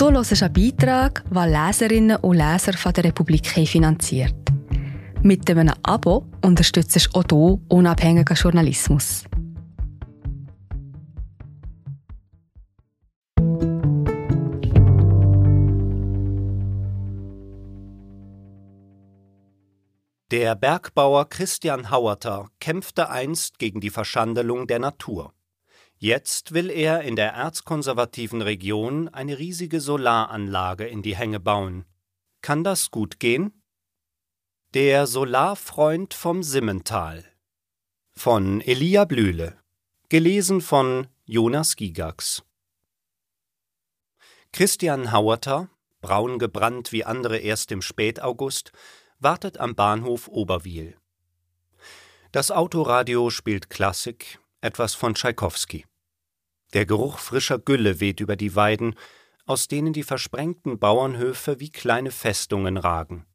Du hörst einen Beitrag, den Leserinnen und Leser von der Republik finanziert. Mit einem Abo unterstützt du auch du unabhängigen Journalismus. Der Bergbauer Christian Hauerter kämpfte einst gegen die Verschandelung der Natur. Jetzt will er in der erzkonservativen Region eine riesige Solaranlage in die Hänge bauen. Kann das gut gehen? Der Solarfreund vom Simmental von Elia Blühle gelesen von Jonas Gigax Christian Hauerter, braun gebrannt wie andere erst im Spätaugust, wartet am Bahnhof Oberwil. Das Autoradio spielt Klassik, etwas von Tschaikowski. Der Geruch frischer Gülle weht über die Weiden, aus denen die versprengten Bauernhöfe wie kleine Festungen ragen.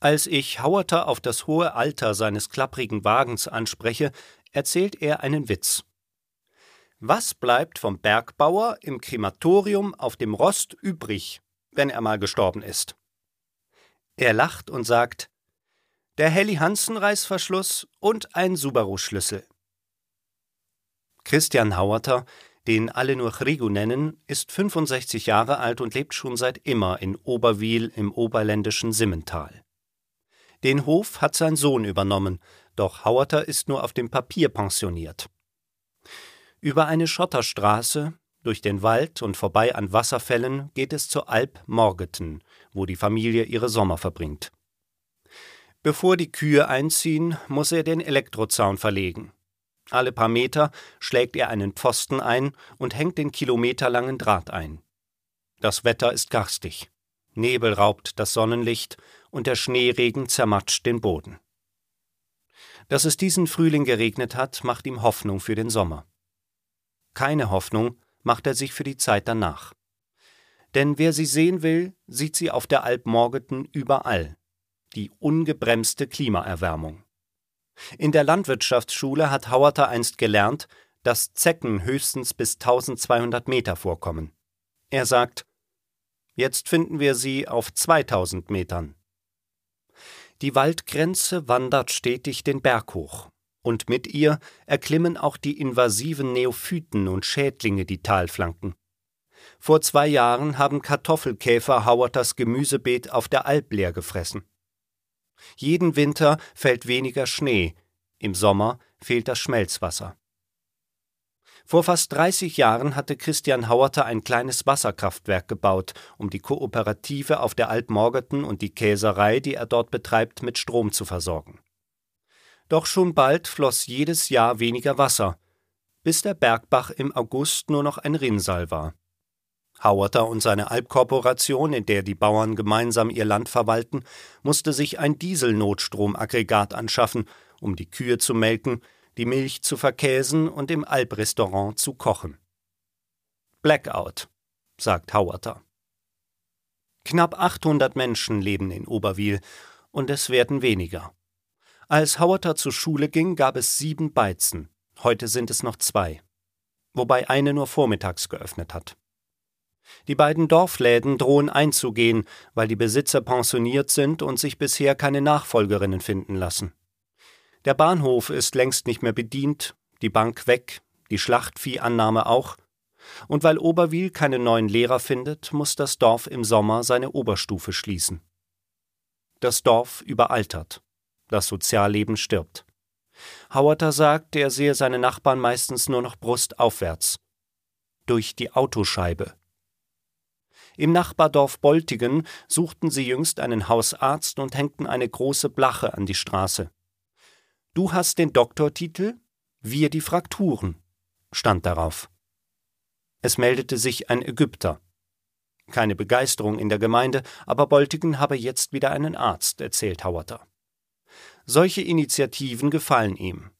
Als ich Hauerter auf das hohe Alter seines klapprigen Wagens anspreche, erzählt er einen Witz. Was bleibt vom Bergbauer im Krematorium auf dem Rost übrig, wenn er mal gestorben ist? Er lacht und sagt: Der Helly Hansen Reißverschluss und ein Subaru-Schlüssel. Christian Hauerter, den alle nur Chrigu nennen, ist 65 Jahre alt und lebt schon seit immer in Oberwil im oberländischen Simmental. Den Hof hat sein Sohn übernommen, doch Hauerter ist nur auf dem Papier pensioniert. Über eine Schotterstraße, durch den Wald und vorbei an Wasserfällen geht es zur Alp Morgeten, wo die Familie ihre Sommer verbringt. Bevor die Kühe einziehen, muss er den Elektrozaun verlegen. Alle paar Meter schlägt er einen Pfosten ein und hängt den kilometerlangen Draht ein. Das Wetter ist garstig. Nebel raubt das Sonnenlicht und der Schneeregen zermatscht den Boden. Dass es diesen Frühling geregnet hat, macht ihm Hoffnung für den Sommer. Keine Hoffnung, macht er sich für die Zeit danach. Denn wer sie sehen will, sieht sie auf der Alp Morgeten überall. Die ungebremste Klimaerwärmung. In der Landwirtschaftsschule hat Hauerter einst gelernt, dass Zecken höchstens bis 1200 Meter vorkommen. Er sagt, jetzt finden wir sie auf 2000 Metern. Die Waldgrenze wandert stetig den Berg hoch und mit ihr erklimmen auch die invasiven Neophyten und Schädlinge die Talflanken. Vor zwei Jahren haben Kartoffelkäfer Hauerters Gemüsebeet auf der Alp leer gefressen. Jeden Winter fällt weniger Schnee, im Sommer fehlt das Schmelzwasser. Vor fast 30 Jahren hatte Christian Hauerter ein kleines Wasserkraftwerk gebaut, um die Kooperative auf der Alp Morgeten und die Käserei, die er dort betreibt, mit Strom zu versorgen. Doch schon bald floss jedes Jahr weniger Wasser, bis der Bergbach im August nur noch ein Rinnsal war. Hauerter und seine Alpkorporation, in der die Bauern gemeinsam ihr Land verwalten, musste sich ein Dieselnotstromaggregat anschaffen, um die Kühe zu melken, die Milch zu verkäsen und im Alprestaurant zu kochen. Blackout, sagt Hauerter. Knapp 800 Menschen leben in Oberwil und es werden weniger. Als Hauerter zur Schule ging, gab es sieben Beizen. Heute sind es noch zwei. Wobei eine nur vormittags geöffnet hat. Die beiden Dorfläden drohen einzugehen, weil die Besitzer pensioniert sind und sich bisher keine Nachfolgerinnen finden lassen. Der Bahnhof ist längst nicht mehr bedient, die Bank weg, die Schlachtviehnahme auch. Und weil Oberwil keine neuen Lehrer findet, muss das Dorf im Sommer seine Oberstufe schließen. Das Dorf überaltert das Sozialleben stirbt. Hauerter sagt, er sehe seine Nachbarn meistens nur noch brustaufwärts. Durch die Autoscheibe. Im Nachbardorf Boltigen suchten sie jüngst einen Hausarzt und hängten eine große Blache an die Straße. Du hast den Doktortitel, wir die Frakturen, stand darauf. Es meldete sich ein Ägypter. Keine Begeisterung in der Gemeinde, aber Boltigen habe jetzt wieder einen Arzt, erzählt Hauerter. Solche Initiativen gefallen ihm.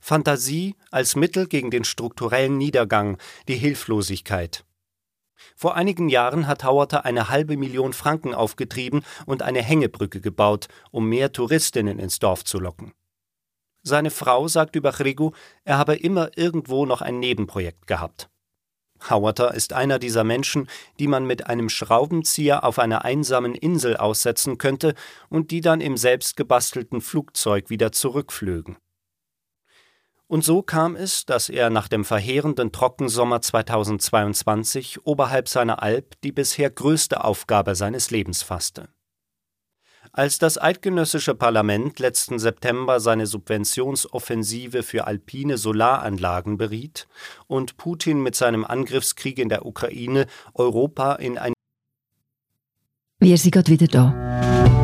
Fantasie als Mittel gegen den strukturellen Niedergang, die Hilflosigkeit. Vor einigen Jahren hat Hauerter eine halbe Million Franken aufgetrieben und eine Hängebrücke gebaut, um mehr Touristinnen ins Dorf zu locken. Seine Frau sagt über Chrigu, er habe immer irgendwo noch ein Nebenprojekt gehabt. Hauerter ist einer dieser Menschen, die man mit einem Schraubenzieher auf einer einsamen Insel aussetzen könnte und die dann im selbstgebastelten Flugzeug wieder zurückflögen. Und so kam es, dass er nach dem verheerenden Trockensommer 2022 oberhalb seiner Alp die bisher größte Aufgabe seines Lebens fasste. Als das eidgenössische Parlament letzten September seine Subventionsoffensive für alpine Solaranlagen beriet und Putin mit seinem Angriffskrieg in der Ukraine Europa in ein Wir sind gerade wieder da.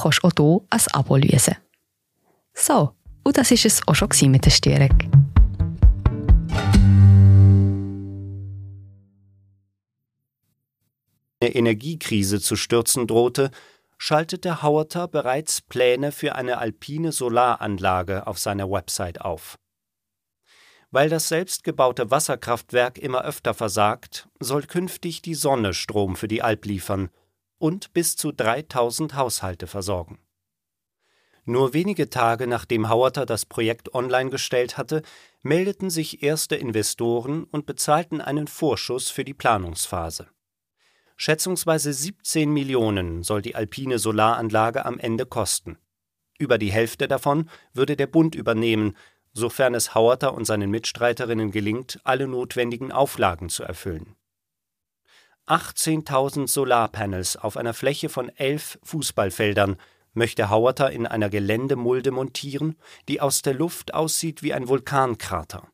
kannst du auch hier ein Abo lösen. So, und das war es auch schon mit der Störung. eine Energiekrise zu stürzen drohte, schaltete Hauerter bereits Pläne für eine alpine Solaranlage auf seiner Website auf. Weil das selbstgebaute Wasserkraftwerk immer öfter versagt, soll künftig die Sonne Strom für die Alp liefern und bis zu 3000 Haushalte versorgen. Nur wenige Tage nachdem Hauerter das Projekt online gestellt hatte, meldeten sich erste Investoren und bezahlten einen Vorschuss für die Planungsphase. Schätzungsweise 17 Millionen soll die alpine Solaranlage am Ende kosten. Über die Hälfte davon würde der Bund übernehmen, sofern es Hauerter und seinen Mitstreiterinnen gelingt, alle notwendigen Auflagen zu erfüllen. 18.000 Solarpanels auf einer Fläche von elf Fußballfeldern möchte Hauerter in einer Geländemulde montieren, die aus der Luft aussieht wie ein Vulkankrater.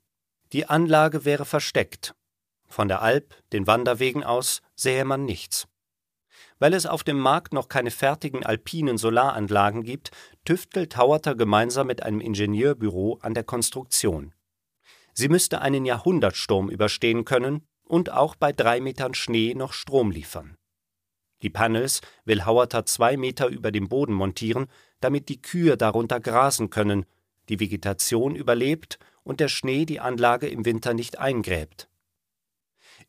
Die Anlage wäre versteckt von der Alp, den Wanderwegen aus, sähe man nichts. Weil es auf dem Markt noch keine fertigen alpinen Solaranlagen gibt, tüftelt Hauerter gemeinsam mit einem Ingenieurbüro an der Konstruktion. Sie müsste einen Jahrhundertsturm überstehen können und auch bei drei Metern Schnee noch Strom liefern. Die Panels will Hauerter zwei Meter über dem Boden montieren, damit die Kühe darunter grasen können, die Vegetation überlebt und der Schnee die Anlage im Winter nicht eingräbt.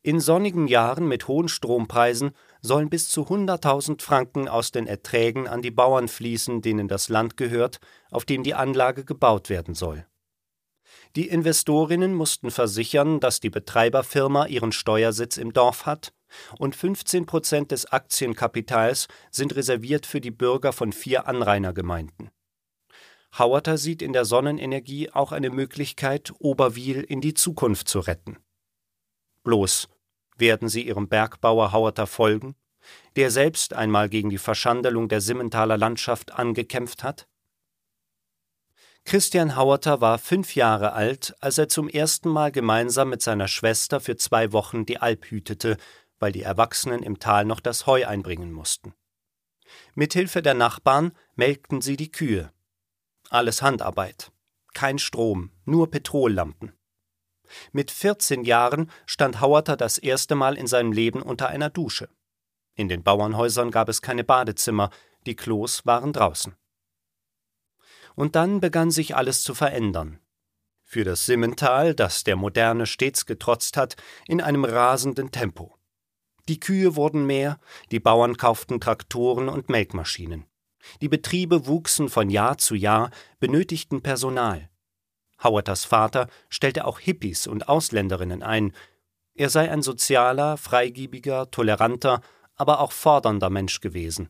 In sonnigen Jahren mit hohen Strompreisen sollen bis zu 100.000 Franken aus den Erträgen an die Bauern fließen, denen das Land gehört, auf dem die Anlage gebaut werden soll. Die Investorinnen mussten versichern, dass die Betreiberfirma ihren Steuersitz im Dorf hat und 15 Prozent des Aktienkapitals sind reserviert für die Bürger von vier Anrainergemeinden. Hauerter sieht in der Sonnenenergie auch eine Möglichkeit, Oberwil in die Zukunft zu retten. Bloß werden sie ihrem Bergbauer Hauerter folgen, der selbst einmal gegen die Verschandelung der Simmentaler Landschaft angekämpft hat? Christian Hauerter war fünf Jahre alt, als er zum ersten Mal gemeinsam mit seiner Schwester für zwei Wochen die Alp hütete, weil die Erwachsenen im Tal noch das Heu einbringen mussten. Mithilfe der Nachbarn melkten sie die Kühe. Alles Handarbeit. Kein Strom, nur Petrollampen. Mit 14 Jahren stand Hauerter das erste Mal in seinem Leben unter einer Dusche. In den Bauernhäusern gab es keine Badezimmer, die Klos waren draußen. Und dann begann sich alles zu verändern. Für das Simmental, das der Moderne stets getrotzt hat, in einem rasenden Tempo. Die Kühe wurden mehr, die Bauern kauften Traktoren und Melkmaschinen. Die Betriebe wuchsen von Jahr zu Jahr, benötigten Personal. Hauerters Vater stellte auch Hippies und Ausländerinnen ein. Er sei ein sozialer, freigiebiger, toleranter, aber auch fordernder Mensch gewesen.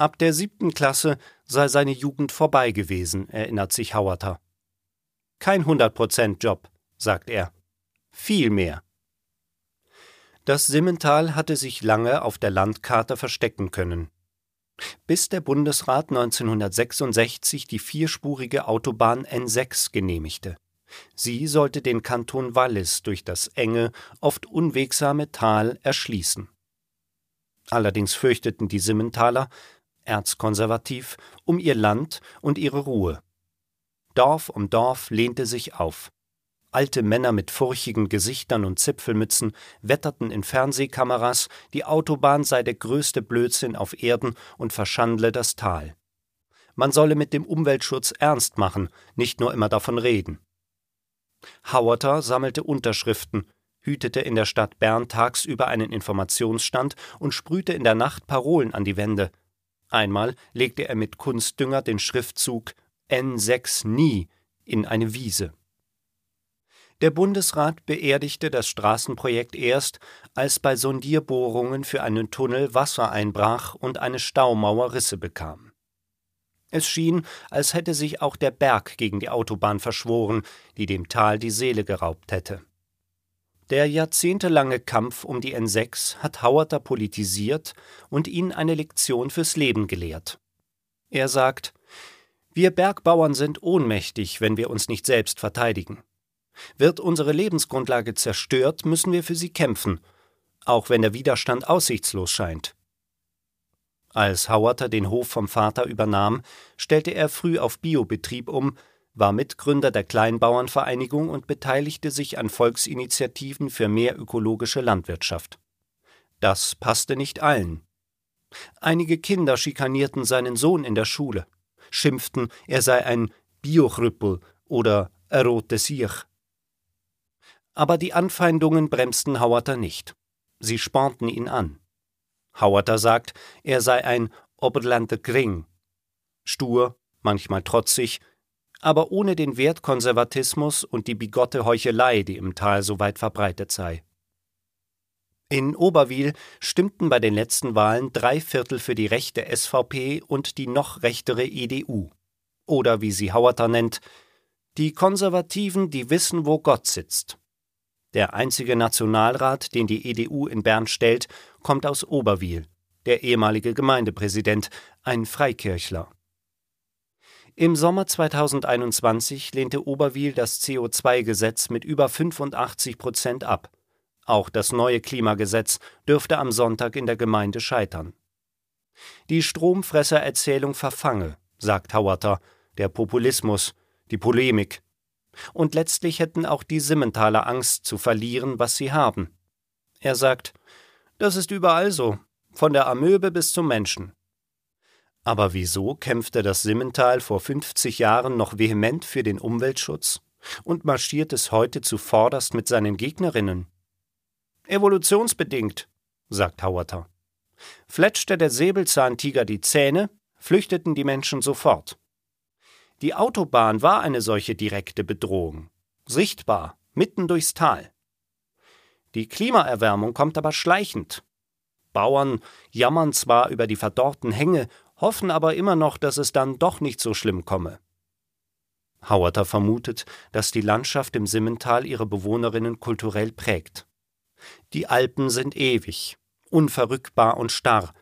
Ab der siebten Klasse sei seine Jugend vorbei gewesen, erinnert sich Hauerter. Kein Hundertprozent-Job, sagt er. Viel mehr. Das Simmental hatte sich lange auf der Landkarte verstecken können bis der Bundesrat 1966 die vierspurige Autobahn N6 genehmigte. Sie sollte den Kanton Wallis durch das enge, oft unwegsame Tal erschließen. Allerdings fürchteten die Simmentaler, erzkonservativ, um ihr Land und ihre Ruhe. Dorf um Dorf lehnte sich auf. Alte Männer mit furchigen Gesichtern und Zipfelmützen wetterten in Fernsehkameras, die Autobahn sei der größte Blödsinn auf Erden und verschandle das Tal. Man solle mit dem Umweltschutz ernst machen, nicht nur immer davon reden. Hauerter sammelte Unterschriften, hütete in der Stadt Bern tagsüber einen Informationsstand und sprühte in der Nacht Parolen an die Wände. Einmal legte er mit Kunstdünger den Schriftzug N6 nie in eine Wiese. Der Bundesrat beerdigte das Straßenprojekt erst, als bei Sondierbohrungen für einen Tunnel Wasser einbrach und eine Staumauer Risse bekam. Es schien, als hätte sich auch der Berg gegen die Autobahn verschworen, die dem Tal die Seele geraubt hätte. Der jahrzehntelange Kampf um die N6 hat Hauerter politisiert und ihn eine Lektion fürs Leben gelehrt. Er sagt, wir Bergbauern sind ohnmächtig, wenn wir uns nicht selbst verteidigen. Wird unsere Lebensgrundlage zerstört, müssen wir für sie kämpfen, auch wenn der Widerstand aussichtslos scheint. Als Hauerter den Hof vom Vater übernahm, stellte er früh auf Biobetrieb um, war Mitgründer der Kleinbauernvereinigung und beteiligte sich an Volksinitiativen für mehr ökologische Landwirtschaft. Das passte nicht allen. Einige Kinder schikanierten seinen Sohn in der Schule, schimpften, er sei ein Biochrüppel oder ein rote Siech. Aber die Anfeindungen bremsten Hauerter nicht. Sie spornten ihn an. Hauerter sagt, er sei ein Oberlander Gring. Stur, manchmal trotzig, aber ohne den Wertkonservatismus und die bigotte Heuchelei, die im Tal so weit verbreitet sei. In Oberwil stimmten bei den letzten Wahlen drei Viertel für die rechte SVP und die noch rechtere EDU. Oder wie sie Hauerter nennt, die Konservativen, die wissen, wo Gott sitzt. Der einzige Nationalrat, den die EDU in Bern stellt, kommt aus Oberwil, der ehemalige Gemeindepräsident, ein Freikirchler. Im Sommer 2021 lehnte Oberwil das CO2-Gesetz mit über 85 Prozent ab. Auch das neue Klimagesetz dürfte am Sonntag in der Gemeinde scheitern. Die Stromfressererzählung verfange, sagt Hauerter, der Populismus, die Polemik, und letztlich hätten auch die Simmentaler Angst zu verlieren, was sie haben. Er sagt, das ist überall so, von der Amöbe bis zum Menschen. Aber wieso kämpfte das Simmental vor 50 Jahren noch vehement für den Umweltschutz und marschiert es heute zuvorderst mit seinen Gegnerinnen? Evolutionsbedingt, sagt Hauerter. Fletschte der Säbelzahntiger die Zähne, flüchteten die Menschen sofort. Die Autobahn war eine solche direkte Bedrohung, sichtbar, mitten durchs Tal. Die Klimaerwärmung kommt aber schleichend. Bauern jammern zwar über die verdorrten Hänge, hoffen aber immer noch, dass es dann doch nicht so schlimm komme. Hauerter vermutet, dass die Landschaft im Simmental ihre Bewohnerinnen kulturell prägt. Die Alpen sind ewig, unverrückbar und starr,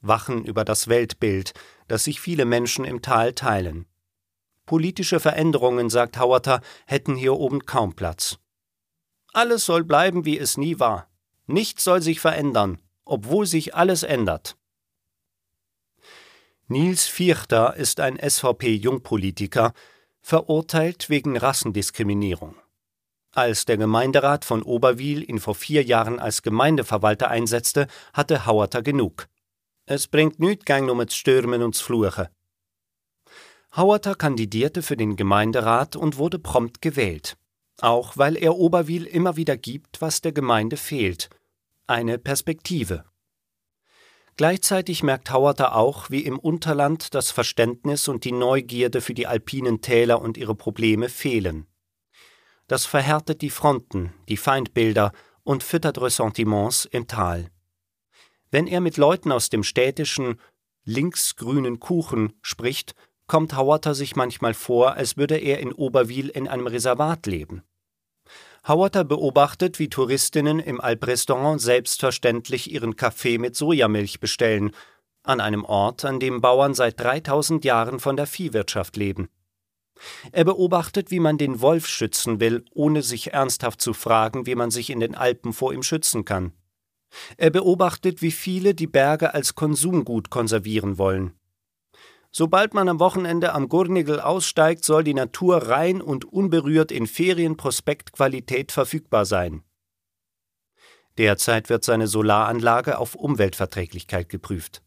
wachen über das Weltbild, das sich viele Menschen im Tal teilen. Politische Veränderungen, sagt Hauerter, hätten hier oben kaum Platz. Alles soll bleiben, wie es nie war. Nichts soll sich verändern, obwohl sich alles ändert. Nils Vierter ist ein SVP-Jungpolitiker, verurteilt wegen Rassendiskriminierung. Als der Gemeinderat von Oberwil ihn vor vier Jahren als Gemeindeverwalter einsetzte, hatte Hauerter genug. Es bringt nüt gang um Stürmen und Fluche. Hauerter kandidierte für den Gemeinderat und wurde prompt gewählt. Auch weil er Oberwil immer wieder gibt, was der Gemeinde fehlt: eine Perspektive. Gleichzeitig merkt Hauerter auch, wie im Unterland das Verständnis und die Neugierde für die alpinen Täler und ihre Probleme fehlen. Das verhärtet die Fronten, die Feindbilder und füttert Ressentiments im Tal. Wenn er mit Leuten aus dem städtischen linksgrünen Kuchen spricht, kommt Hauerter sich manchmal vor, als würde er in Oberwil in einem Reservat leben. Hauerter beobachtet, wie Touristinnen im Alprestaurant selbstverständlich ihren Kaffee mit Sojamilch bestellen, an einem Ort, an dem Bauern seit 3000 Jahren von der Viehwirtschaft leben. Er beobachtet, wie man den Wolf schützen will, ohne sich ernsthaft zu fragen, wie man sich in den Alpen vor ihm schützen kann. Er beobachtet, wie viele die Berge als Konsumgut konservieren wollen. Sobald man am Wochenende am Gurnigel aussteigt, soll die Natur rein und unberührt in Ferienprospektqualität verfügbar sein. Derzeit wird seine Solaranlage auf Umweltverträglichkeit geprüft.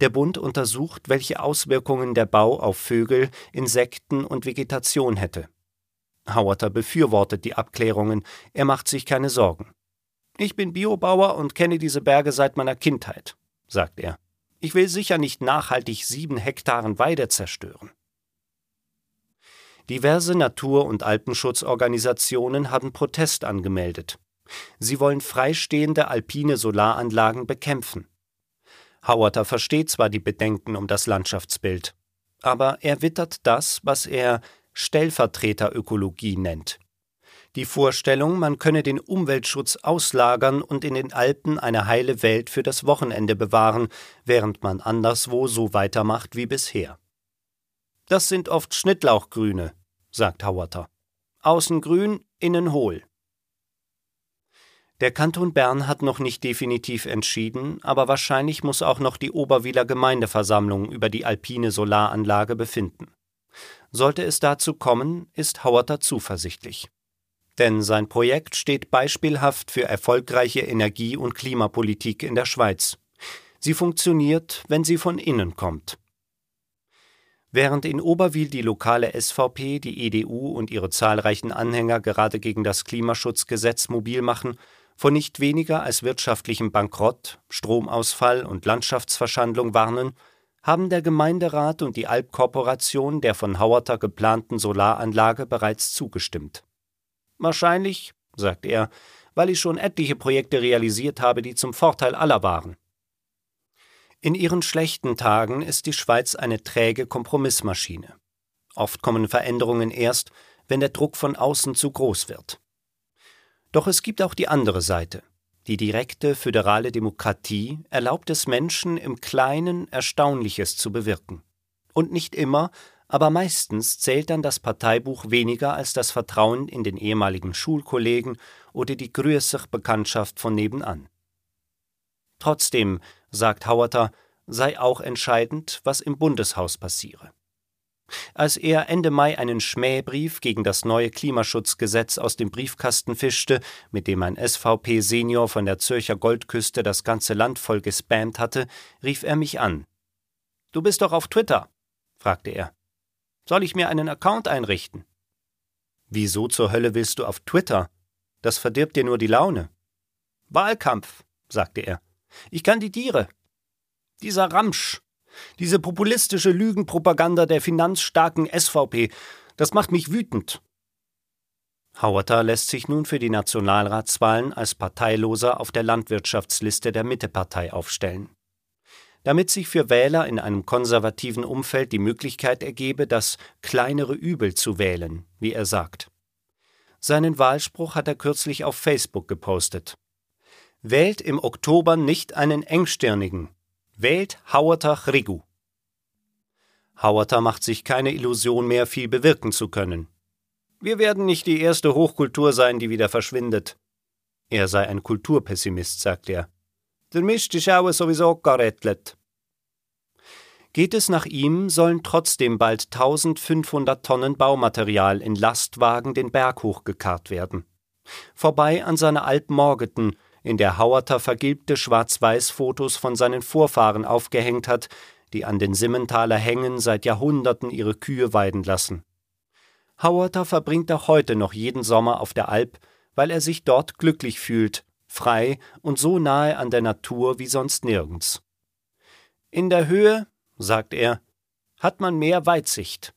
Der Bund untersucht, welche Auswirkungen der Bau auf Vögel, Insekten und Vegetation hätte. Hauerter befürwortet die Abklärungen, er macht sich keine Sorgen. Ich bin Biobauer und kenne diese Berge seit meiner Kindheit, sagt er. Ich will sicher nicht nachhaltig sieben Hektaren Weide zerstören. Diverse Natur- und Alpenschutzorganisationen haben Protest angemeldet. Sie wollen freistehende alpine Solaranlagen bekämpfen. Hauerter versteht zwar die Bedenken um das Landschaftsbild, aber er wittert das, was er Stellvertreterökologie nennt. Die Vorstellung, man könne den Umweltschutz auslagern und in den Alpen eine heile Welt für das Wochenende bewahren, während man anderswo so weitermacht wie bisher. Das sind oft Schnittlauchgrüne, sagt Hauerter. Außen grün, innen hohl. Der Kanton Bern hat noch nicht definitiv entschieden, aber wahrscheinlich muss auch noch die Oberwieler Gemeindeversammlung über die alpine Solaranlage befinden. Sollte es dazu kommen, ist Hauerter zuversichtlich. Denn sein Projekt steht beispielhaft für erfolgreiche Energie- und Klimapolitik in der Schweiz. Sie funktioniert, wenn sie von innen kommt. Während in Oberwil die lokale SVP, die EDU und ihre zahlreichen Anhänger gerade gegen das Klimaschutzgesetz mobil machen, vor nicht weniger als wirtschaftlichem Bankrott, Stromausfall und Landschaftsverschandlung warnen, haben der Gemeinderat und die Alpkorporation der von Hauerter geplanten Solaranlage bereits zugestimmt. Wahrscheinlich, sagt er, weil ich schon etliche Projekte realisiert habe, die zum Vorteil aller waren. In ihren schlechten Tagen ist die Schweiz eine träge Kompromissmaschine. Oft kommen Veränderungen erst, wenn der Druck von außen zu groß wird. Doch es gibt auch die andere Seite. Die direkte föderale Demokratie erlaubt es Menschen im Kleinen Erstaunliches zu bewirken. Und nicht immer, aber meistens zählt dann das Parteibuch weniger als das Vertrauen in den ehemaligen Schulkollegen oder die größere Bekanntschaft von nebenan. Trotzdem, sagt Hauerter, sei auch entscheidend, was im Bundeshaus passiere. Als er Ende Mai einen Schmähbrief gegen das neue Klimaschutzgesetz aus dem Briefkasten fischte, mit dem ein SVP-Senior von der Zürcher Goldküste das ganze Land voll gespammt hatte, rief er mich an. Du bist doch auf Twitter? fragte er. Soll ich mir einen Account einrichten? Wieso zur Hölle willst du auf Twitter? Das verdirbt dir nur die Laune. Wahlkampf, sagte er. Ich kandidiere. Dieser Ramsch, diese populistische Lügenpropaganda der finanzstarken SVP, das macht mich wütend. Hauerter lässt sich nun für die Nationalratswahlen als Parteiloser auf der Landwirtschaftsliste der Mittepartei aufstellen. Damit sich für Wähler in einem konservativen Umfeld die Möglichkeit ergebe, das kleinere Übel zu wählen, wie er sagt. Seinen Wahlspruch hat er kürzlich auf Facebook gepostet. Wählt im Oktober nicht einen Engstirnigen, Wählt Hauerter Rigu. Hauerter macht sich keine Illusion mehr, viel bewirken zu können. Wir werden nicht die erste Hochkultur sein, die wieder verschwindet. Er sei ein Kulturpessimist, sagt er. Der Mist ist auch sowieso gerettelt. Geht es nach ihm, sollen trotzdem bald 1500 Tonnen Baumaterial in Lastwagen den Berg hochgekarrt werden. Vorbei an seiner Alp Morgeten, in der Hauerter vergilbte Schwarz-Weiß-Fotos von seinen Vorfahren aufgehängt hat, die an den Simmentaler Hängen seit Jahrhunderten ihre Kühe weiden lassen. Hauerter verbringt auch heute noch jeden Sommer auf der Alp, weil er sich dort glücklich fühlt, frei und so nahe an der Natur wie sonst nirgends. In der Höhe, sagt er, hat man mehr Weitsicht.